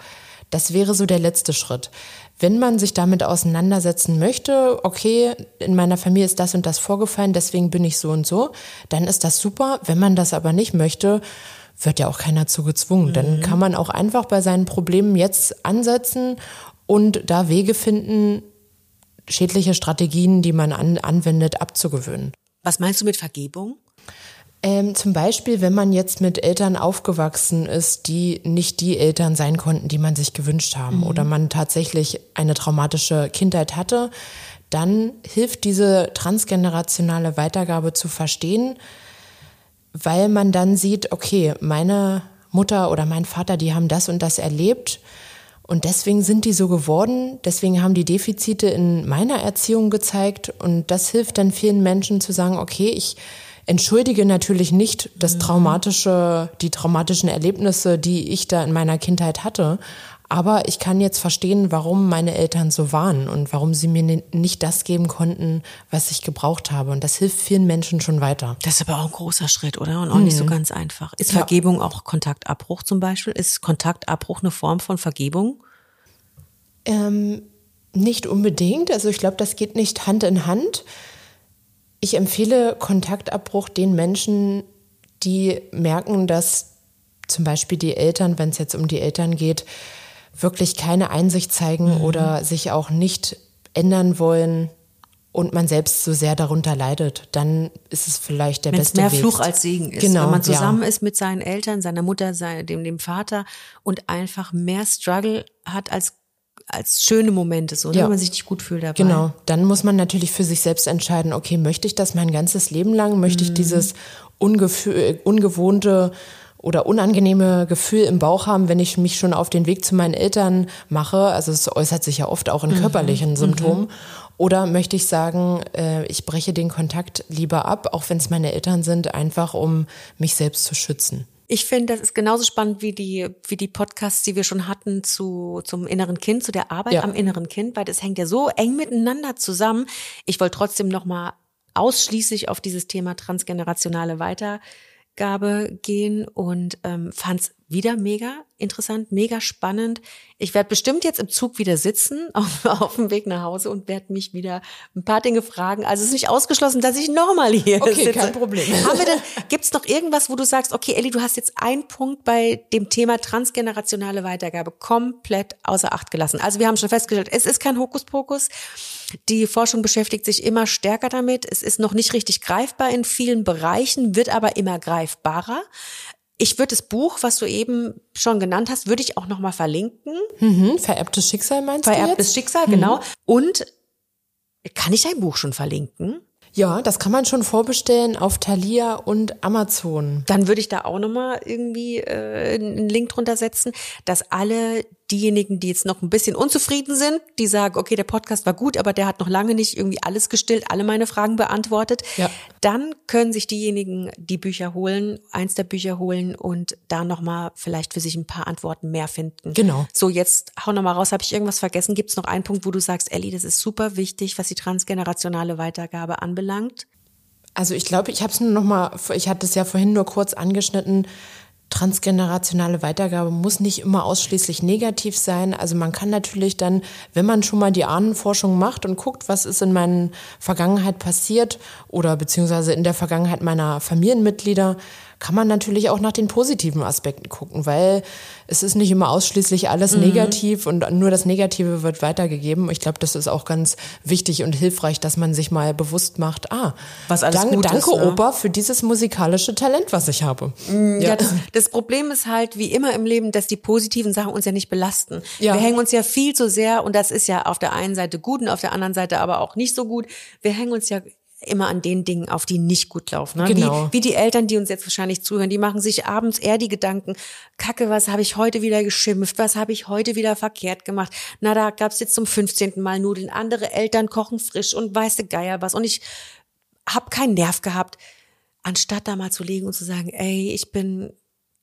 Das wäre so der letzte Schritt. Wenn man sich damit auseinandersetzen möchte, okay, in meiner Familie ist das und das vorgefallen, deswegen bin ich so und so, dann ist das super. Wenn man das aber nicht möchte, wird ja auch keiner zu gezwungen. Mhm. Dann kann man auch einfach bei seinen Problemen jetzt ansetzen und da Wege finden, schädliche Strategien, die man an, anwendet, abzugewöhnen. Was meinst du mit Vergebung? Ähm, zum Beispiel, wenn man jetzt mit Eltern aufgewachsen ist, die nicht die Eltern sein konnten, die man sich gewünscht haben, mhm. oder man tatsächlich eine traumatische Kindheit hatte, dann hilft diese transgenerationale Weitergabe zu verstehen, weil man dann sieht, okay, meine Mutter oder mein Vater, die haben das und das erlebt und deswegen sind die so geworden, deswegen haben die Defizite in meiner Erziehung gezeigt und das hilft dann vielen Menschen zu sagen, okay, ich entschuldige natürlich nicht das mhm. traumatische, die traumatischen Erlebnisse, die ich da in meiner Kindheit hatte, aber ich kann jetzt verstehen, warum meine Eltern so waren und warum sie mir nicht das geben konnten, was ich gebraucht habe. Und das hilft vielen Menschen schon weiter. Das ist aber auch ein großer Schritt, oder? Und auch mhm. nicht so mhm. ganz einfach. Ist Vergebung ja. auch Kontaktabbruch zum Beispiel? Ist Kontaktabbruch eine Form von Vergebung? Ähm, nicht unbedingt. Also ich glaube, das geht nicht Hand in Hand. Ich empfehle Kontaktabbruch den Menschen, die merken, dass zum Beispiel die Eltern, wenn es jetzt um die Eltern geht, wirklich keine Einsicht zeigen mhm. oder sich auch nicht ändern wollen und man selbst so sehr darunter leidet, dann ist es vielleicht der Wenn's beste mehr Weg. Fluch als Segen ist. Genau, Wenn man zusammen ja. ist mit seinen Eltern, seiner Mutter, dem, dem Vater und einfach mehr Struggle hat als als schöne Momente, so, ne? ja. wenn man sich nicht gut fühlt dabei. Genau. Dann muss man natürlich für sich selbst entscheiden, okay, möchte ich das mein ganzes Leben lang? Möchte mhm. ich dieses ungewohnte oder unangenehme Gefühl im Bauch haben, wenn ich mich schon auf den Weg zu meinen Eltern mache. Also es äußert sich ja oft auch in mhm. körperlichen mhm. Symptomen. Oder möchte ich sagen, äh, ich breche den Kontakt lieber ab, auch wenn es meine Eltern sind, einfach um mich selbst zu schützen. Ich finde, das ist genauso spannend wie die, wie die Podcasts, die wir schon hatten zu, zum inneren Kind, zu der Arbeit ja. am inneren Kind, weil das hängt ja so eng miteinander zusammen. Ich wollte trotzdem nochmal ausschließlich auf dieses Thema transgenerationale Weiter Gabe gehen und ähm, fand wieder mega interessant, mega spannend. Ich werde bestimmt jetzt im Zug wieder sitzen auf, auf dem Weg nach Hause und werde mich wieder ein paar Dinge fragen. Also es ist nicht ausgeschlossen, dass ich nochmal hier Okay, sitze. kein Problem. Denn, gibt's noch irgendwas, wo du sagst, okay, Elli, du hast jetzt einen Punkt bei dem Thema transgenerationale Weitergabe komplett außer Acht gelassen. Also wir haben schon festgestellt, es ist kein Hokuspokus. Die Forschung beschäftigt sich immer stärker damit. Es ist noch nicht richtig greifbar in vielen Bereichen, wird aber immer greifbarer. Ich würde das Buch, was du eben schon genannt hast, würde ich auch noch mal verlinken. Mhm, vererbtes Schicksal meinst du Vererbtes? Schicksal, genau. Und kann ich dein Buch schon verlinken? Ja, das kann man schon vorbestellen auf Thalia und Amazon. Dann würde ich da auch nochmal irgendwie äh, einen Link drunter setzen, dass alle diejenigen, die jetzt noch ein bisschen unzufrieden sind, die sagen, okay, der Podcast war gut, aber der hat noch lange nicht irgendwie alles gestillt, alle meine Fragen beantwortet, Ja. dann können sich diejenigen die Bücher holen, eins der Bücher holen und da nochmal vielleicht für sich ein paar Antworten mehr finden. Genau. So, jetzt hau nochmal raus, habe ich irgendwas vergessen? Gibt es noch einen Punkt, wo du sagst, Elli, das ist super wichtig, was die transgenerationale Weitergabe anbelangt? Also ich glaube, ich habe es nur noch mal, ich hatte es ja vorhin nur kurz angeschnitten. Transgenerationale Weitergabe muss nicht immer ausschließlich negativ sein. Also man kann natürlich dann, wenn man schon mal die Ahnenforschung macht und guckt, was ist in meiner Vergangenheit passiert oder beziehungsweise in der Vergangenheit meiner Familienmitglieder, kann man natürlich auch nach den positiven Aspekten gucken, weil es ist nicht immer ausschließlich alles Mhm. negativ und nur das Negative wird weitergegeben. Ich glaube, das ist auch ganz wichtig und hilfreich, dass man sich mal bewusst macht, ah, Was alles danke, gut ist, danke ne? Opa für dieses musikalische Talent, was ich habe. Ja, das, das Problem ist halt, wie immer im Leben, dass die positiven Sachen uns ja nicht belasten. Ja. Wir hängen uns ja viel zu sehr, und das ist ja auf der einen Seite gut und auf der anderen Seite aber auch nicht so gut. Wir hängen uns ja immer an den Dingen auf, die nicht gut laufen. Ne? Genau. Wie, wie die Eltern, die uns jetzt wahrscheinlich zuhören, die machen sich abends eher die Gedanken, Kacke, was habe ich heute wieder geschimpft, was habe ich heute wieder verkehrt gemacht. Na, da gab's jetzt zum 15. Mal Nudeln, andere Eltern kochen frisch und weiße Geier was. Und ich hab keinen Nerv gehabt, anstatt da mal zu liegen und zu sagen, ey, ich bin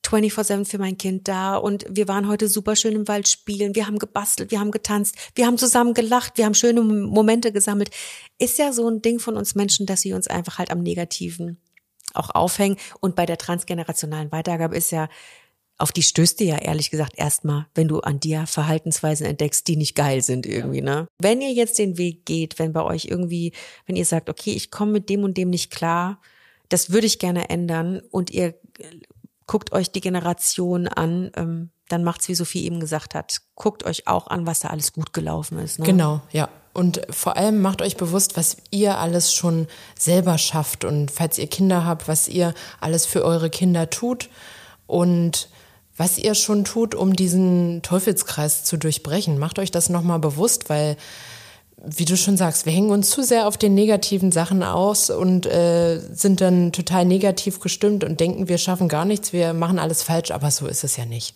24-7 für mein Kind da und wir waren heute super schön im Wald spielen, wir haben gebastelt, wir haben getanzt, wir haben zusammen gelacht, wir haben schöne Momente gesammelt. Ist ja so ein Ding von uns Menschen, dass sie uns einfach halt am Negativen auch aufhängen. Und bei der transgenerationalen Weitergabe ist ja, auf die stößt dir ja ehrlich gesagt erstmal, wenn du an dir Verhaltensweisen entdeckst, die nicht geil sind irgendwie, ne? Wenn ihr jetzt den Weg geht, wenn bei euch irgendwie, wenn ihr sagt, okay, ich komme mit dem und dem nicht klar, das würde ich gerne ändern und ihr guckt euch die Generation an, ähm, dann macht's, wie Sophie eben gesagt hat. Guckt euch auch an, was da alles gut gelaufen ist. Ne? Genau, ja. Und vor allem macht euch bewusst, was ihr alles schon selber schafft und falls ihr Kinder habt, was ihr alles für eure Kinder tut und was ihr schon tut, um diesen Teufelskreis zu durchbrechen. Macht euch das nochmal bewusst, weil, wie du schon sagst, wir hängen uns zu sehr auf den negativen Sachen aus und äh, sind dann total negativ gestimmt und denken, wir schaffen gar nichts, wir machen alles falsch, aber so ist es ja nicht.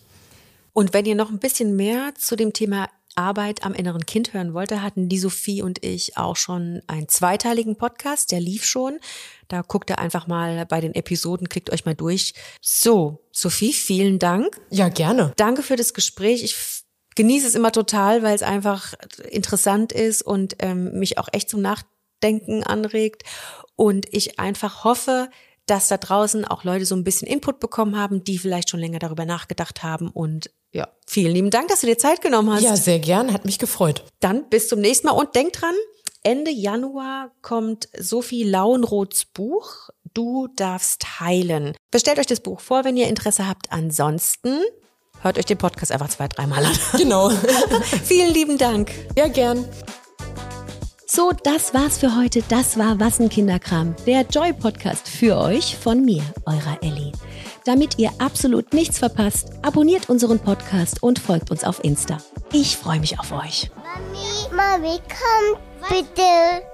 Und wenn ihr noch ein bisschen mehr zu dem Thema Arbeit am inneren Kind hören wollt, da hatten die Sophie und ich auch schon einen zweiteiligen Podcast, der lief schon. Da guckt ihr einfach mal bei den Episoden, klickt euch mal durch. So, Sophie, vielen Dank. Ja, gerne. Danke für das Gespräch. Ich genieße es immer total, weil es einfach interessant ist und ähm, mich auch echt zum Nachdenken anregt. Und ich einfach hoffe, dass da draußen auch Leute so ein bisschen Input bekommen haben, die vielleicht schon länger darüber nachgedacht haben. Und ja, vielen lieben Dank, dass du dir Zeit genommen hast. Ja, sehr gern, hat mich gefreut. Dann bis zum nächsten Mal und denk dran, Ende Januar kommt Sophie Lauenroths Buch Du darfst heilen. Bestellt euch das Buch vor, wenn ihr Interesse habt. Ansonsten hört euch den Podcast einfach zwei, dreimal an. Genau. Vielen lieben Dank. ja, gern. So, das war's für heute. Das war Was ein Kinderkram, der Joy-Podcast für euch von mir, eurer Ellie. Damit ihr absolut nichts verpasst, abonniert unseren Podcast und folgt uns auf Insta. Ich freue mich auf euch. Mami, Mami, komm bitte.